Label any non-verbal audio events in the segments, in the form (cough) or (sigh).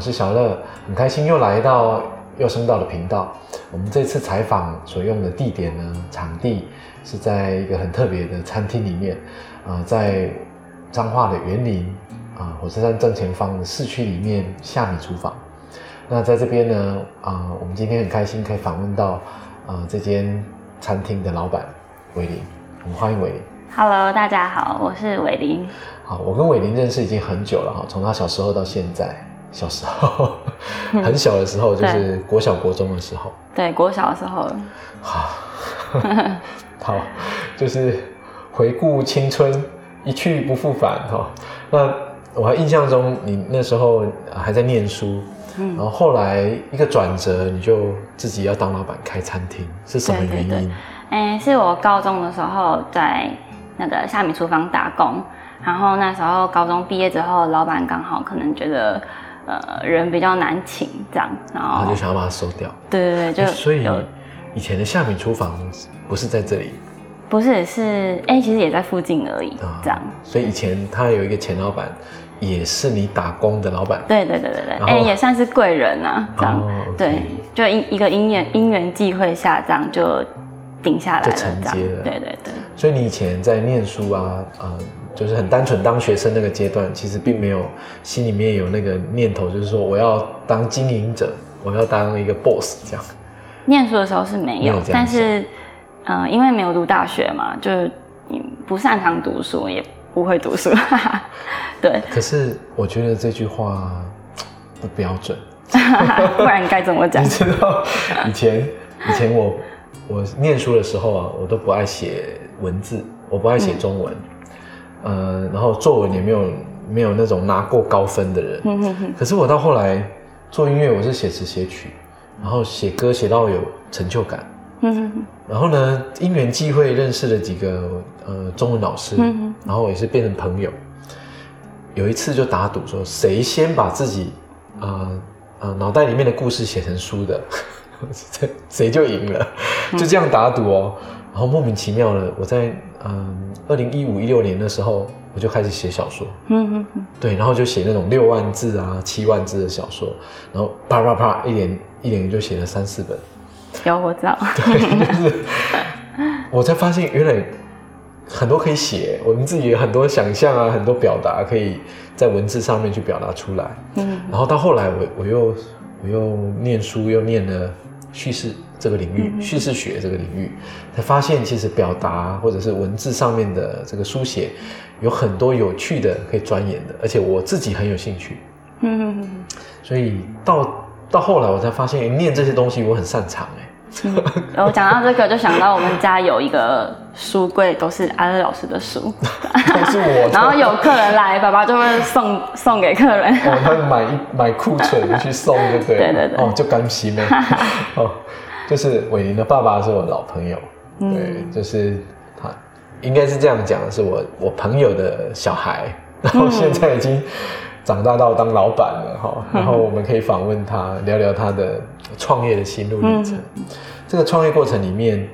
我是小乐，很开心又来到又升到了频道。我们这次采访所用的地点呢，场地是在一个很特别的餐厅里面，啊、在彰化的园林啊、火车站正前方的市区里面下米厨房。那在这边呢，啊、我们今天很开心可以访问到啊、这间餐厅的老板伟林，我们欢迎伟林。Hello，大家好，我是伟林。好，我跟伟林认识已经很久了哈，从他小时候到现在，小时候很小的时候，就是国小国中的时候，对，国小的时候，好，(laughs) 好，就是回顾青春，一去不复返哈。那我还印象中，你那时候还在念书，然后后来一个转折，你就自己要当老板开餐厅，是什么原因？哎、是我高中的时候在那个虾米厨房打工，然后那时候高中毕业之后，老板刚好可能觉得呃人比较难请这样，然后他就想要把它收掉。对对对，就所以以前的下米厨房不是在这里不是是哎、其实也在附近而已，啊这样。所以以前他有一个前老板，也是你打工的老板。对对对对对，哎、也算是贵人啊，这样。对，就一一个因缘因缘际会下，这样就顶下来了，就承。接了对对对。所以你以前在念书啊，呃，就是很单纯当学生那个阶段，其实并没有心里面有那个念头，就是说我要当经营者，我要当一个 boss 这样。念书的时候是没有，没有但是，呃，因为没有读大学嘛，就是你不擅长读书，也不会读书，(laughs) 对，可是我觉得这句话不标准，(laughs) 不然该怎么讲你？知道，以前以前我我念书的时候啊，我都不爱写文字，我不爱写中文，呃，然后作文也没有没有那种拿过高分的人。嗯哼哼，可是我到后来做音乐，我是写词写曲，然后写歌写到有成就感。嗯哼哼，然后呢，因缘际会认识了几个呃中文老师，嗯然后也是变成朋友。有一次就打赌说，谁先把自己呃呃脑袋里面的故事写成书的，谁 (laughs) 谁就赢了，就这样打赌哦。然后莫名其妙的，我在嗯二零一五一六年的时候，我就开始写小说。嗯嗯嗯，对，然后就写那种六万字啊、七万字的小说，然后啪啪啪一连一连就写了三四本。有我知道，我才发现原来很多可以写，我们自己有很多想象啊，很多表达可以在文字上面去表达出来。嗯然后到后来我我又我又念书，又念了叙事这个领域，叙事学这个领域，才发现其实表达或者是文字上面的这个书写有很多有趣的可以钻研的，而且我自己很有兴趣。嗯所以到到后来我才发现，念这些东西我很擅长哎。然后讲到这个，就想到我们家有一个书柜，都是阿乐老师的书，都是我的。然后有客人来，爸爸就会送送给客人。哦，他们买一买库存去送，就对了。(laughs) 对对对哦，就甘心了。(laughs) 哦，就是伟林的爸爸是我老朋友，嗯对，就是他应该是这样讲的，是我我朋友的小孩，然后现在已经长大到当老板了哈。然后我们可以访问他，聊聊他的创业的心路历程。这个创业过程里面，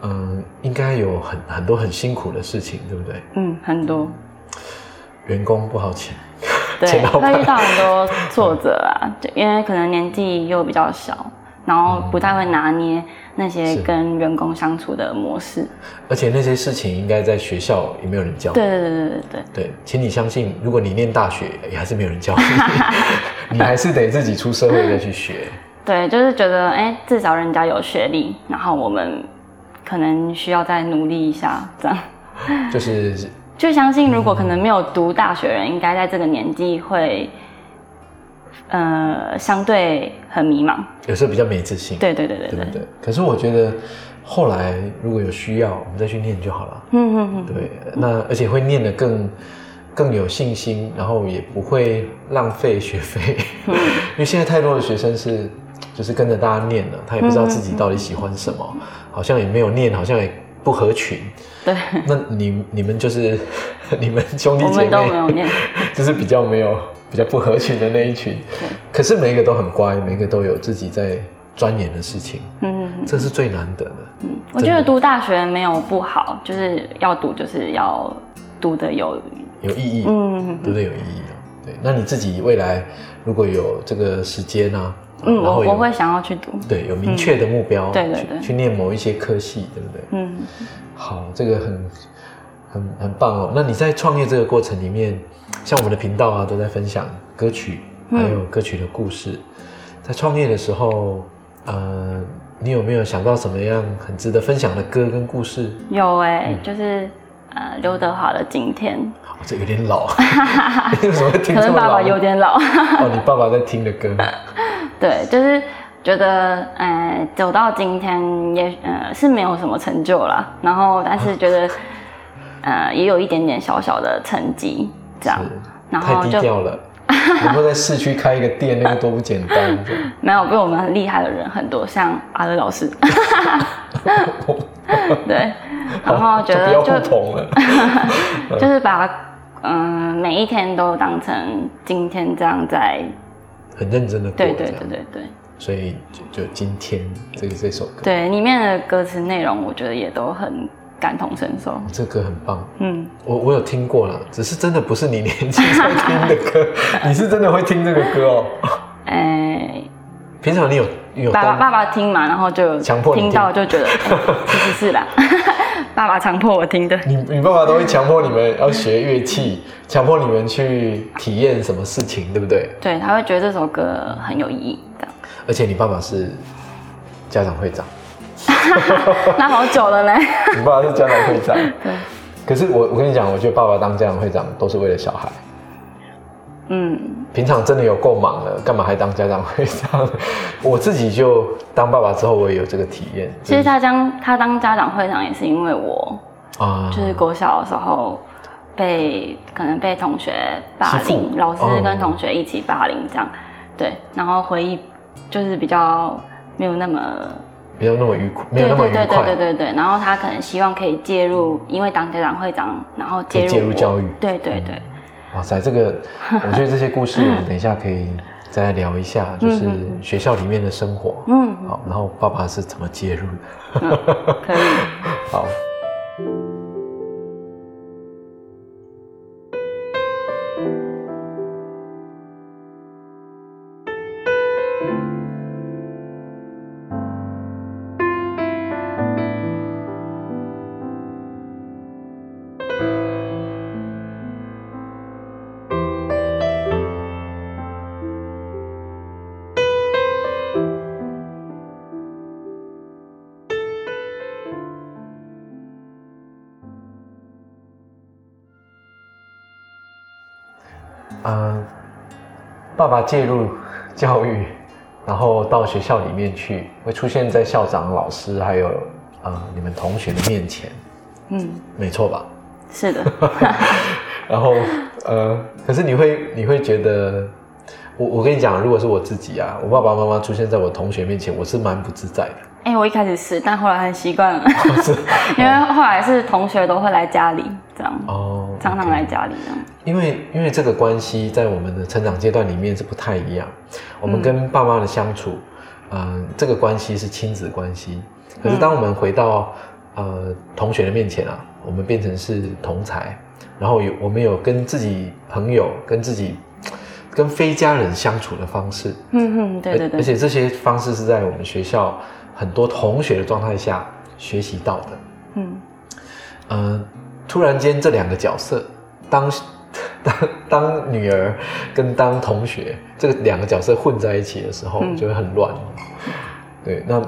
嗯，应该有很很多很辛苦的事情，对不对？嗯，很多，员工不好请，对，(laughs) 钱老板会遇到很多挫折啊，就因为可能年纪又比较小，然后不太会拿捏那些跟员工相处的模式。而且那些事情应该在学校也没有人教。对对对对对对，对，请你相信，如果你念大学，也还是没有人教你，(laughs) 你还是得自己出社会再去学。(laughs) 对，就是觉得哎，至少人家有学历，然后我们可能需要再努力一下，这样。就是就相信，如果可能没有读大学的人，应该在这个年纪会，呃，相对很迷茫。有时候比较没自信，对对对对对对不，对？可是我觉得后来如果有需要，我们再去念就好了。嗯嗯嗯，对，那而且会念得更更有信心，然后也不会浪费学费，嗯 (laughs) 因为现在太多的学生是就是跟着大家念了，他也不知道自己到底喜欢什么，好像也没有念，好像也不合群。对，那你你们就是 (laughs) 你们兄弟我们姐妹都没有念。(laughs) 就是比较没有比较不合群的那一群，可是每一个都很乖，每一个都有自己在钻研的事情，嗯嗯这是最难得的。嗯，我觉得读大学没有不好，就是要读就是要读的有，有意义，嗯，读的有意义啊。对，那你自己未来如果有这个时间呢、嗯，我我会想要去读。对有明确的目标，去对对对去念某一些科系，对不对？嗯，好，这个很很很棒哦。那你在创业这个过程里面，像我们的频道啊，都在分享歌曲，还嗯有歌曲的故事。在创业的时候，呃，你有没有想到什么样很值得分享的歌跟故事？有哎、就是呃刘德华的《今天哦、这有点老，(laughs) 你为什么会》，听可能爸爸？有点老。哦，你爸爸在听的歌，(laughs) 对，就是觉得，呃，走到今天也呃是没有什么成就啦，然后但是觉得，呃，也有一点点小小的成绩这样，然后就低调了。(laughs) 能够在市区开一个店，那个多不简单。没有比我们很厉害的人很多，像阿乐老师，(laughs) 对，然后觉就不要得就互捧了。(laughs) 就是把嗯、每一天都当成今天这样在，很认真的过，对对对对对所以就就今天这个这首歌，对，里面的歌词内容我觉得也都很感同身受，这歌很棒。嗯。我我有听过了，只是真的不是你年轻时候听的歌，(laughs) 你是真的会听这个歌哦。(laughs) 哎，平常你有有爸爸爸爸听嘛，然后就强迫你听听到就觉得，哎其实是啦，(laughs) 爸爸强迫我听的。你你爸爸都会强迫你们要学乐器，强迫你们去体验什么事情，对不对？对，他会觉得这首歌很有意义，的。而且你爸爸是家长会长，(laughs) 那好久了呢。(laughs) 你爸爸是家长会长。对，可是我我跟你讲，我觉得爸爸当家长会长都是为了小孩。嗯，平常真的有够忙了，干嘛还当家长会长？(laughs) 我自己就当爸爸之后，我也有这个体验。其实他当他当家长会长也是因为我，啊，就是国小的时候被可能被同学霸凌，老师哦跟同学一起霸凌这样，对，然后回忆就是比较没有那么没有那么愉快，没有那么愉对对对对。对对，然后他可能希望可以介入，因为当家长会长，然后介入介入教育对对对，哇塞，这个 (laughs) 我觉得这些故事，(laughs) 我们等一下可以再来聊一下，就是学校里面的生活。嗯，好，然后爸爸是怎么介入的？可以。(laughs) 好。嗯，爸爸介入教育，然后到学校里面去，会出现在校长、老师还有呃你们同学的面前，嗯，没错吧？是的，(laughs) 然后呃，可是你会你会觉得，我我跟你讲，如果是我自己啊，我爸爸妈妈出现在我同学面前，我是蛮不自在的。哎、我一开始是，但后来很习惯了，是。(laughs) 因为后来是同学都会来家里，这样，哦，常常来家里这样。因为因为这个关系在我们的成长阶段里面是不太一样，我们跟爸妈的相处，嗯、这个关系是亲子关系。可是当我们回到呃同学的面前啊，我们变成是同才，然后有我们有跟自己朋友、跟自己跟非家人相处的方式，嗯嗯，对对对，而而且这些方式是在我们学校很多同学的状态下学习到的。嗯嗯，突然间这两个角色，当 (laughs) 当当女儿跟当同学这个两个角色混在一起的时候，嗯就会很乱。对，那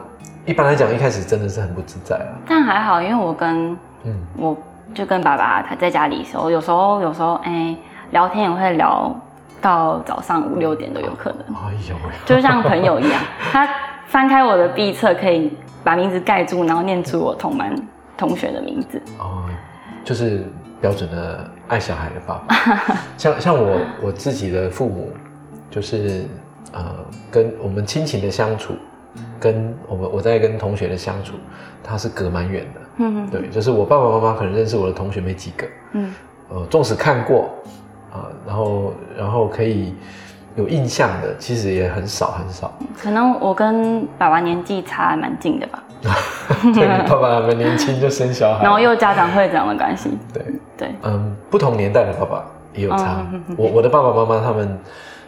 一般来讲，一开始真的是很不自在啊。但还好，因为我跟嗯，我就跟爸爸他在家里的时候，有时候有时候哎、聊天也会聊到早上五六点都有可能，哎呦喂，就像朋友一样。(laughs) 他翻开我的毕册，可以把名字盖住，然后念出我同班同学的名字。哦，就是标准的爱小孩的爸爸。(laughs) 像像我我自己的父母，就是呃，跟我们亲情的相处，跟我们我在跟同学的相处，他是隔蛮远的。嗯对，就是我爸爸妈妈可能认识我的同学没几个，嗯呃，纵使看过啊、然后然后可以有印象的，其实也很少很少。可能我跟爸爸年纪差蛮近的吧，(laughs) 对，你爸爸们年轻就生小孩，然后又家长会长的关系，对，对，嗯，不同年代的爸爸也有差。我我的爸爸妈妈他们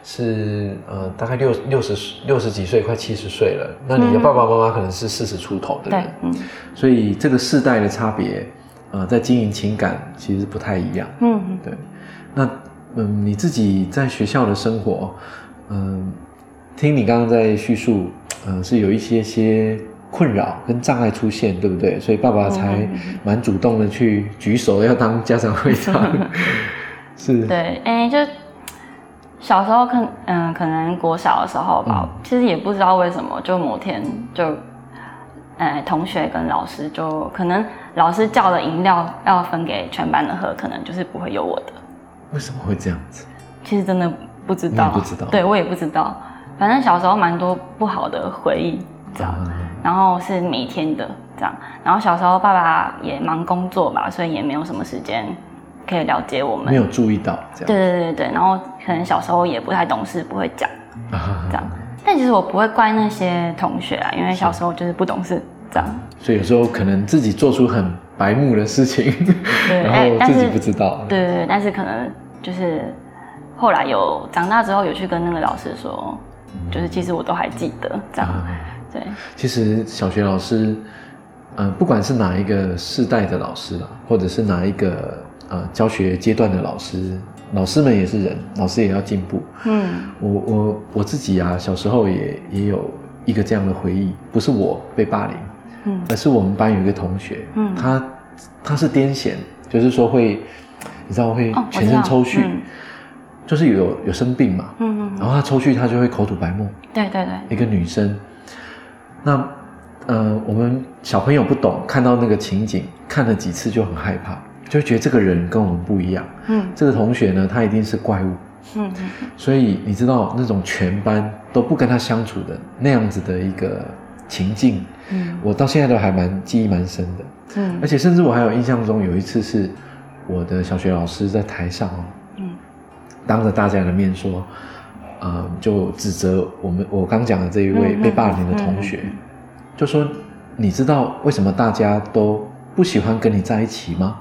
是呃大概六六十六十几岁，快七十岁了。那你的爸爸妈妈可能是四十出头的人，，嗯。所以这个世代的差别，呃，在经营情感其实不太一样。嗯。嗯对，那嗯，你自己在学校的生活，嗯，听你刚刚在叙述，嗯，是有一些些困扰跟障碍出现，对不对？所以爸爸才蛮主动的去举手要当家长会长，(laughs) 是，对，哎、就小时候可嗯，可能国小的时候吧，嗯其实也不知道为什么，就某天就，呃，同学跟老师就可能老师叫的饮料要分给全班的喝，可能就是不会有我的。为什么会这样子？其实真的不知道，不知道对我也不知道。反正小时候蛮多不好的回忆，这样。啊然后是每天的这样，然后小时候爸爸也忙工作吧，所以也没有什么时间可以了解我们。没有注意到这对样，对对对，然后可能小时候也不太懂事，不会讲啊 (laughs) 这样。但其实我不会怪那些同学啊，因为小时候就是不懂事这样。所以有时候可能自己做出很白目的事情，对，(laughs) 然后自己不知道，对对对，但是可能就是后来有长大之后有去跟那个老师说，就是其实我都还记得这样。啊对，其实小学老师，呃，不管是哪一个世代的老师啦，或者是哪一个呃教学阶段的老师，老师们也是人，老师也要进步。嗯。我我我自己啊，小时候也也有一个这样的回忆，不是我被霸凌，嗯。而是我们班有一个同学，嗯。他他是癫痫，就是说会，你知道会全身抽搐，嗯。就是有有生病嘛，嗯嗯，然后他抽搐，他就会口吐白沫。对对对，一个女生，那呃，我们小朋友不懂，看到那个情景，看了几次就很害怕，就会觉得这个人跟我们不一样。嗯这个同学呢，他一定是怪物，嗯嗯所以你知道那种全班都不跟他相处的那样子的一个情境，嗯我到现在都还蛮记忆蛮深的。嗯而且甚至我还有印象中有一次是我的小学老师在台上哦，嗯当着大家的面说，呃，就指责我们我刚讲的这一位被霸凌的同学，嗯就说你知道为什么大家都不喜欢跟你在一起吗？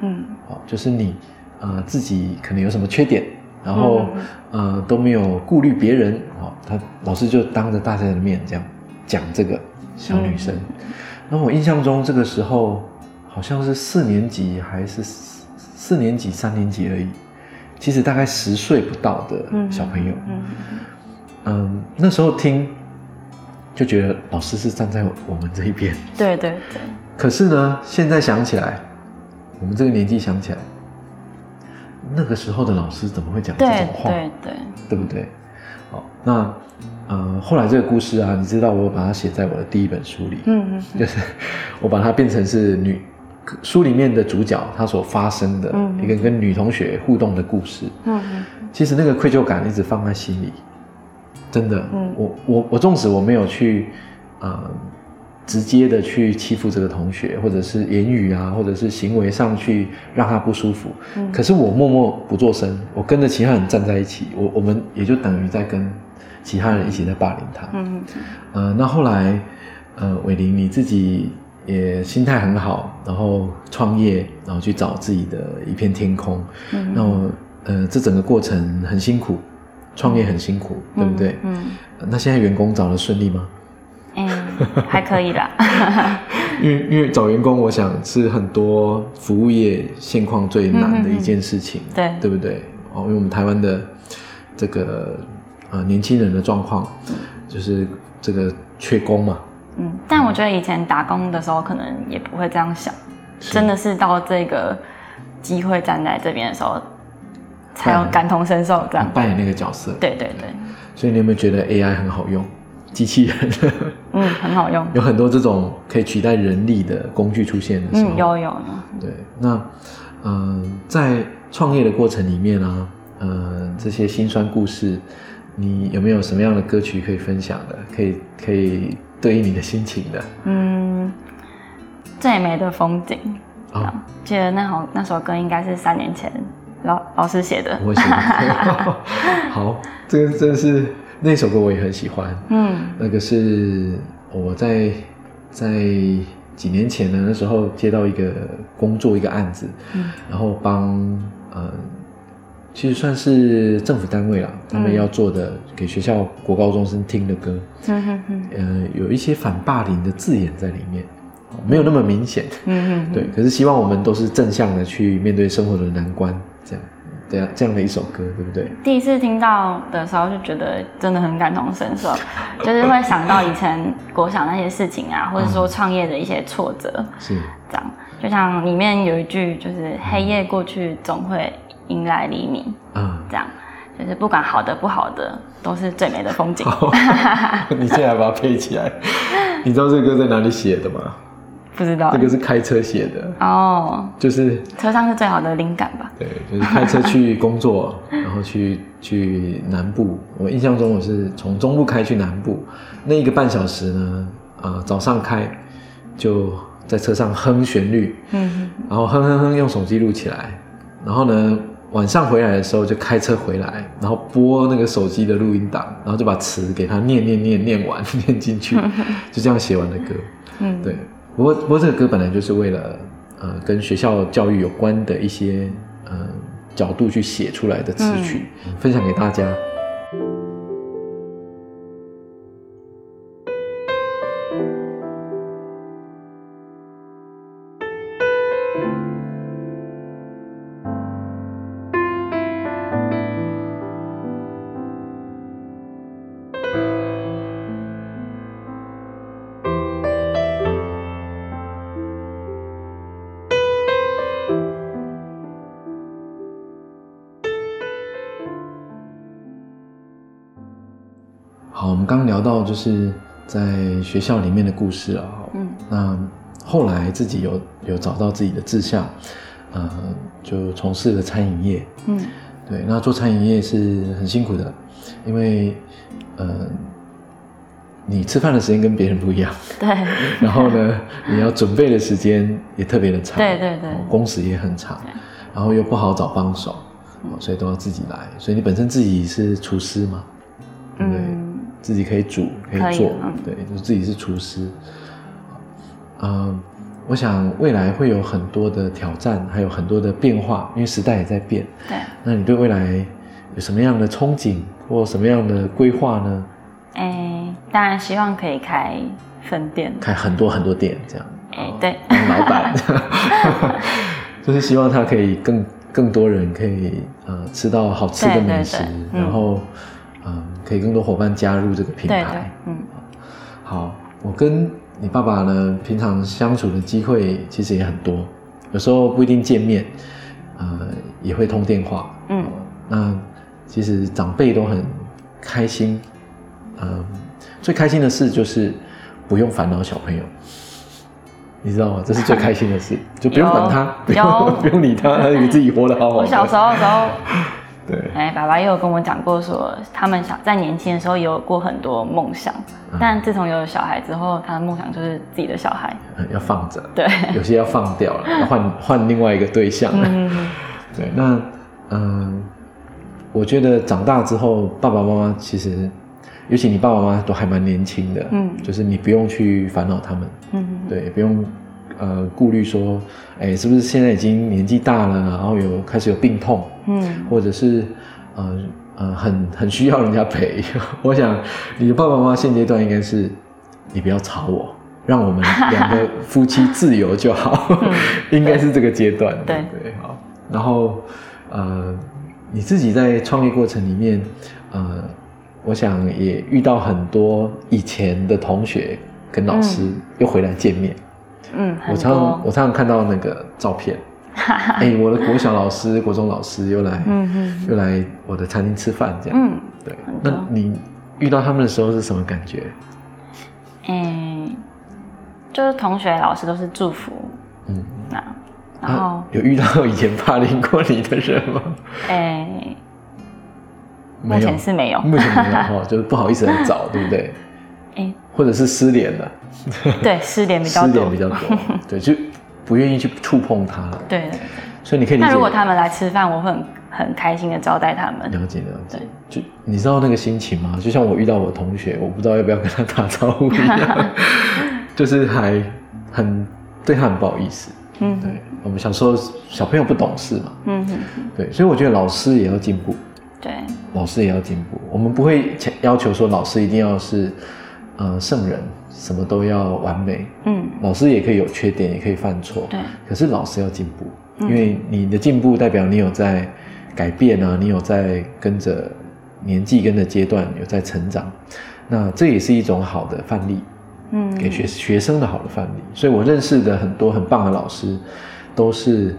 嗯哦，就是你呃自己可能有什么缺点，然后、嗯呃都没有顾虑别人，哦，他老师就当着大家的面这样讲这个小女生。那、我印象中这个时候好像是四年级还是四四年级、三年级而已，其实大概十岁不到的嗯小朋友，嗯嗯，那时候听就觉得老师是站在我们这一边。对对对，可是呢，现在想起来，我们这个年纪想起来，那个时候的老师怎么会讲这对种话？对对，对不对？好，那呃，后来这个故事啊，你知道我把它写在我的第一本书里，嗯嗯就是我把它变成是女书里面的主角他所发生的嗯一个跟女同学互动的故事。嗯嗯其实那个愧疚感一直放在心里，真的。嗯我我我纵使我没有去呃直接的去欺负这个同学，或者是言语啊，或者是行为上去让他不舒服，嗯可是我默默不做声，我跟着其他人站在一起，我我们也就等于在跟其他人一起在霸凌他。嗯呃，那后来，呃，伟林你自己也心态很好，然后创业，然后去找自己的一片天空。嗯那我呃，这整个过程很辛苦，创业很辛苦，对不对？嗯呃那现在员工找的顺利吗？嗯，还可以啦。(laughs) 因为因为找员工，我想是很多服务业现况最难的一件事情，对对不对？哦，因为我们台湾的这个呃年轻人的状况，就是这个缺工嘛，嗯，但我觉得以前打工的时候可能也不会这样想，真的是到这个机会站在这边的时候，才有嗯感同身受这样。扮演那个角色。对对对，所以你有没有觉得 AI 很好用？机器人 (laughs) 嗯，很好用。有很多这种可以取代人力的工具出现的时候，嗯，有有有。对，那嗯、呃在创业的过程里面啊，呃，这些辛酸故事，你有没有什么样的歌曲可以分享的？可以可以对应你的心情的？嗯，最美的风景。啊、啊，记得那首那首歌应该是三年前老老师写的。我喜欢。(laughs) 好，这个真的是那首歌我也很喜欢。嗯那个是我在在几年前呢，那时候接到一个工作一个案子，嗯然后帮呃其实算是政府单位啦，他们要做的给学校国高中生听的歌，嗯哼哼，呃，有一些反霸凌的字眼在里面，没有那么明显，嗯哼，对。可是希望我们都是正向的去面对生活的难关，这样，这样这样的一首歌，对不对？第一次听到的时候就觉得真的很感同身受，(laughs) 就是会想到以前国小那些事情啊，或者说创业的一些挫折，是这样。就像里面有一句，就是黑夜过去总会迎来黎明，啊，这样，就是不管好的不好的，都是最美的风景。(laughs) 你现在把它配起来，你知道这个歌在哪里写的吗？不知道。这个是开车写的，哦，就是车上是最好的灵感吧？对，就是开车去工作，(laughs) 然后去去南部。我印象中我是从中部开去南部，那一个半小时呢，呃，早上开就在车上哼旋律，嗯。然后哼哼哼用手机录起来，然后呢晚上回来的时候就开车回来，然后播那个手机的录音档，然后就把词给他念念念念完 (laughs) 念进去，(laughs) 就这样写完的歌。嗯，对，不过不过这个歌本来就是为了呃跟学校教育有关的一些呃角度去写出来的词曲，分享给大家。就是在学校里面的故事啊。嗯，那后来自己有有找到自己的志向，呃，就从事了餐饮业。嗯对，那做餐饮业是很辛苦的，因为呃，你吃饭的时间跟别人不一样，(laughs) 对，(laughs) 然后呢，你要准备的时间也特别的长，对对对哦工时也很长，然后又不好找帮手，哦所以都要自己来。所以你本身自己是厨师嘛，对不对？嗯自己可以煮，可可以以做，嗯对，就是自己是厨师。嗯，我想未来会有很多的挑战，还有很多的变化，因为时代也在变。对，那你对未来有什么样的憧憬或什么样的规划呢？哎，当然希望可以开分店。开很多很多店，这样。哎，对，当老板，(laughs) (laughs) 就是希望他可以更更多人可以呃吃到好吃的美食然后嗯、可以更多伙伴加入这个品对对牌。，嗯好，我跟你爸爸呢平常相处的机会其实也很多，有时候不一定见面，呃也会通电话。嗯那其实长辈都很开心，嗯，最开心的事就是不用烦恼小朋友，你知道吗？这是最开心的事，(laughs) 就不用管他，不有用不用理他，他以为自己活得好好的。我小时候的时候，对，哎，爸爸也有跟我讲过说，他们小在年轻的时候也有过很多梦想，嗯。但自从有了小孩之后，他的梦想就是自己的小孩。嗯要放着，对，有些要放掉了，要换换另外一个对象。了。嗯，(laughs) 对，那嗯、我觉得长大之后，爸爸妈妈其实，尤其你爸爸妈妈都还蛮年轻的，嗯。就是你不用去烦恼他们，嗯。对，不用呃顾虑说，哎，是不是现在已经年纪大了，然后有开始有病痛，嗯或者是呃呃很很需要人家陪。(laughs) 我想你的爸爸妈妈现阶段应该是，你不要吵我，让我们两个夫妻自由就好，(laughs) 应该是这个阶段。对对，好。然后呃，你自己在创业过程里面，呃，我想也遇到很多以前的同学跟老师又回来见面。嗯，我常常，我常常看到那个照片，(laughs) 哎、我的国小老师、国中老师又来，嗯嗯又来我的餐厅吃饭，这样。嗯，对那你遇到他们的时候是什么感觉？嗯，就是同学、老师都是祝福，嗯，那然后啊有遇到以前霸凌过你的人吗？哎，目前是没有，目前没有哈，(laughs) 就是不好意思来找，对不对？哎，或者是失联了，(laughs) 对，失联比较多失联比，较多，(laughs) 对，就不愿意去触碰他了。对。所以你可以理解。那如果他们来吃饭，我会很很开心的招待他们。了解了解，就你知道那个心情吗？就像我遇到我同学，我不知道要不要跟他打招呼一样，(laughs) 就是还很对他很不好意思。嗯对，我们小时候小朋友不懂事嘛，嗯哼，对，所以我觉得老师也要进步，对，老师也要进步。我们不会强要求说老师一定要是呃圣人，什么都要完美。嗯老师也可以有缺点，也可以犯错。对，可是老师要进步，因为你的进步代表你有在改变啊，你有在跟着年纪跟着阶段有在成长，那这也是一种好的范例。嗯给学学生的好的范例。所以我认识的很多很棒的老师，都是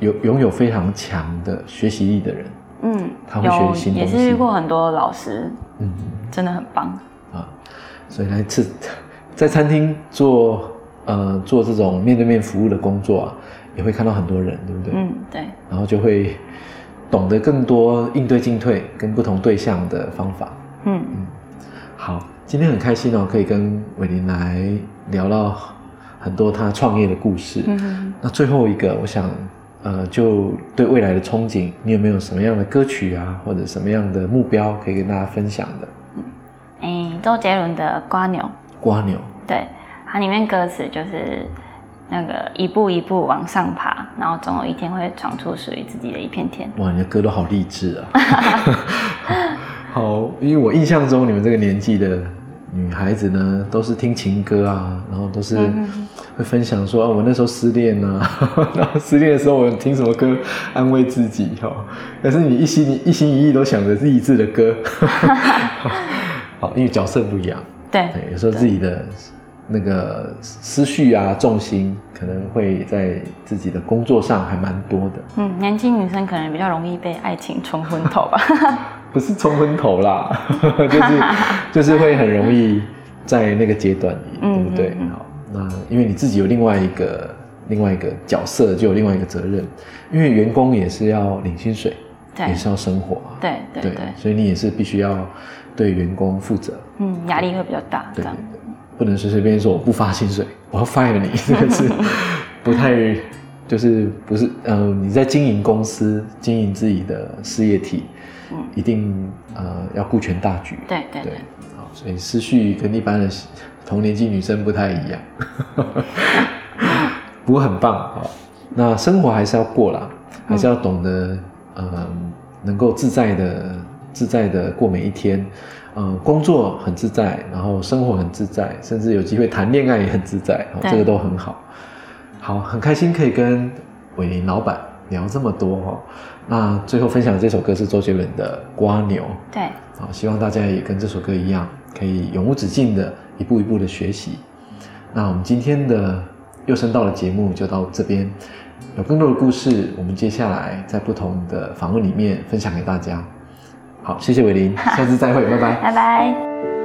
有拥有非常强的学习力的人。嗯，他会学新东西是遇过很多老师，嗯真的很棒。啊，所以来吃在餐厅做呃做这种面对面服务的工作啊，也会看到很多人，对不对？嗯，对，然后就会懂得更多应对进退跟不同对象的方法。嗯嗯好，今天很开心哦，可以跟伟林来聊到很多他创业的故事。嗯哼那最后一个，我想，呃，就对未来的憧憬，你有没有什么样的歌曲啊，或者什么样的目标可以跟大家分享的？哎，周杰伦的《瓜牛》，瓜牛，对，它里面歌词就是那个一步一步往上爬，然后总有一天会闯出属于自己的一片天。哇，你的歌都好励志啊！(laughs) 好，因为我印象中你们这个年纪的女孩子呢，都是听情歌啊，然后都是会分享说啊，我那时候失恋啊，(laughs) 然后失恋的时候我听什么歌安慰自己哈、但是你一心一心一意都想着励志的歌，(laughs) 好，因为角色不一样，对，对，有时候自己的那个思绪啊、重心可能会在自己的工作上还蛮多的。嗯，年轻女生可能比较容易被爱情冲昏头吧。(laughs) 不是冲昏头啦，(laughs) 就是 (laughs) 就是会很容易在那个阶段里，嗯对不对？嗯嗯好，那因为你自己有另外一个另外一个角色，就有另外一个责任，因为员工也是要领薪水，对也是要生活啊，对对对，所以你也是必须要对员工负责，嗯，压力会比较大，对不能随随便便说我不发薪水，(laughs) 我要 fire 你，(laughs) 这个是 (laughs) 不太。就是不是呃，你在经营公司、经营自己的事业体，嗯。一定呃要顾全大局。对对对对，，好，所以思绪跟一般的同年纪女生不太一样，不过很棒啊，那生活还是要过啦，还是要懂得呃能够自在的自在的过每一天。呃，工作很自在，然后生活很自在，甚至有机会谈恋爱也很自在，哦、这个都很好。好，很开心可以跟伟林老板聊这么多哦。那最后分享的这首歌是周杰伦的《瓜牛》。对，好，希望大家也跟这首歌一样，可以永无止境的一步一步的学习。那我们今天的又声道的节目就到这边，有更多的故事，我们接下来在不同的访问里面分享给大家。好，谢谢伟林，(laughs) 下次再会，拜拜。拜拜。